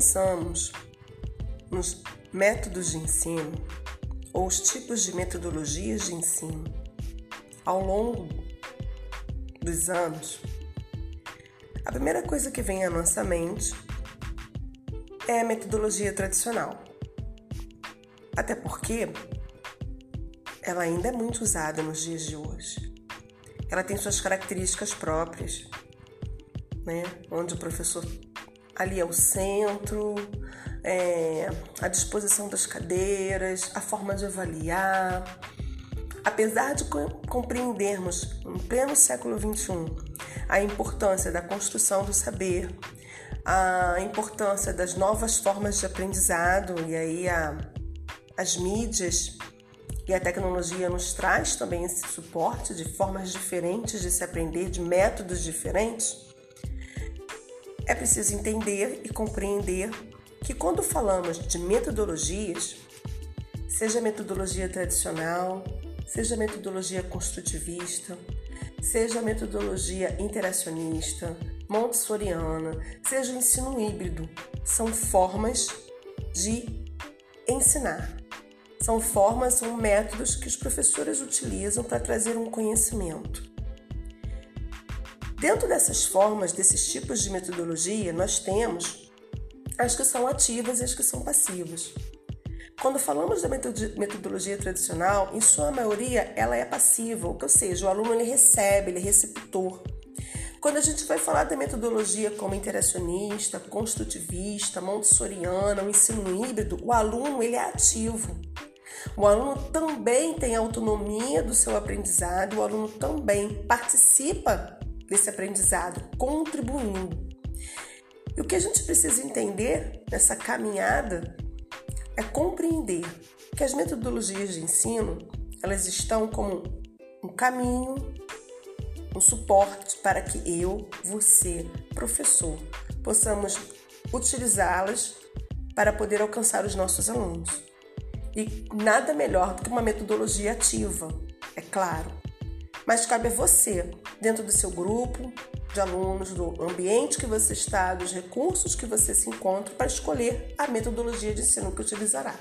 pensamos nos métodos de ensino ou os tipos de metodologias de ensino ao longo dos anos, a primeira coisa que vem à nossa mente é a metodologia tradicional. Até porque ela ainda é muito usada nos dias de hoje. Ela tem suas características próprias, né? onde o professor ali é o centro, é, a disposição das cadeiras, a forma de avaliar. Apesar de compreendermos, em pleno século XXI, a importância da construção do saber, a importância das novas formas de aprendizado, e aí a, as mídias e a tecnologia nos traz também esse suporte de formas diferentes de se aprender, de métodos diferentes, é preciso entender e compreender que quando falamos de metodologias, seja metodologia tradicional, seja metodologia construtivista, seja metodologia interacionista, montessoriana, seja o ensino híbrido, são formas de ensinar. São formas, são métodos que os professores utilizam para trazer um conhecimento. Dentro dessas formas, desses tipos de metodologia, nós temos as que são ativas e as que são passivas. Quando falamos da metodologia tradicional, em sua maioria ela é passiva, ou seja, o aluno ele recebe, ele é receptor. Quando a gente vai falar da metodologia como interacionista, construtivista, montessoriana, o ensino híbrido, o aluno ele é ativo. O aluno também tem autonomia do seu aprendizado, o aluno também participa desse aprendizado, contribuindo. E o que a gente precisa entender nessa caminhada é compreender que as metodologias de ensino, elas estão como um caminho, um suporte para que eu, você, professor, possamos utilizá-las para poder alcançar os nossos alunos. E nada melhor do que uma metodologia ativa, é claro. Mas cabe a você, dentro do seu grupo, de alunos, do ambiente que você está, dos recursos que você se encontra para escolher a metodologia de ensino que utilizará.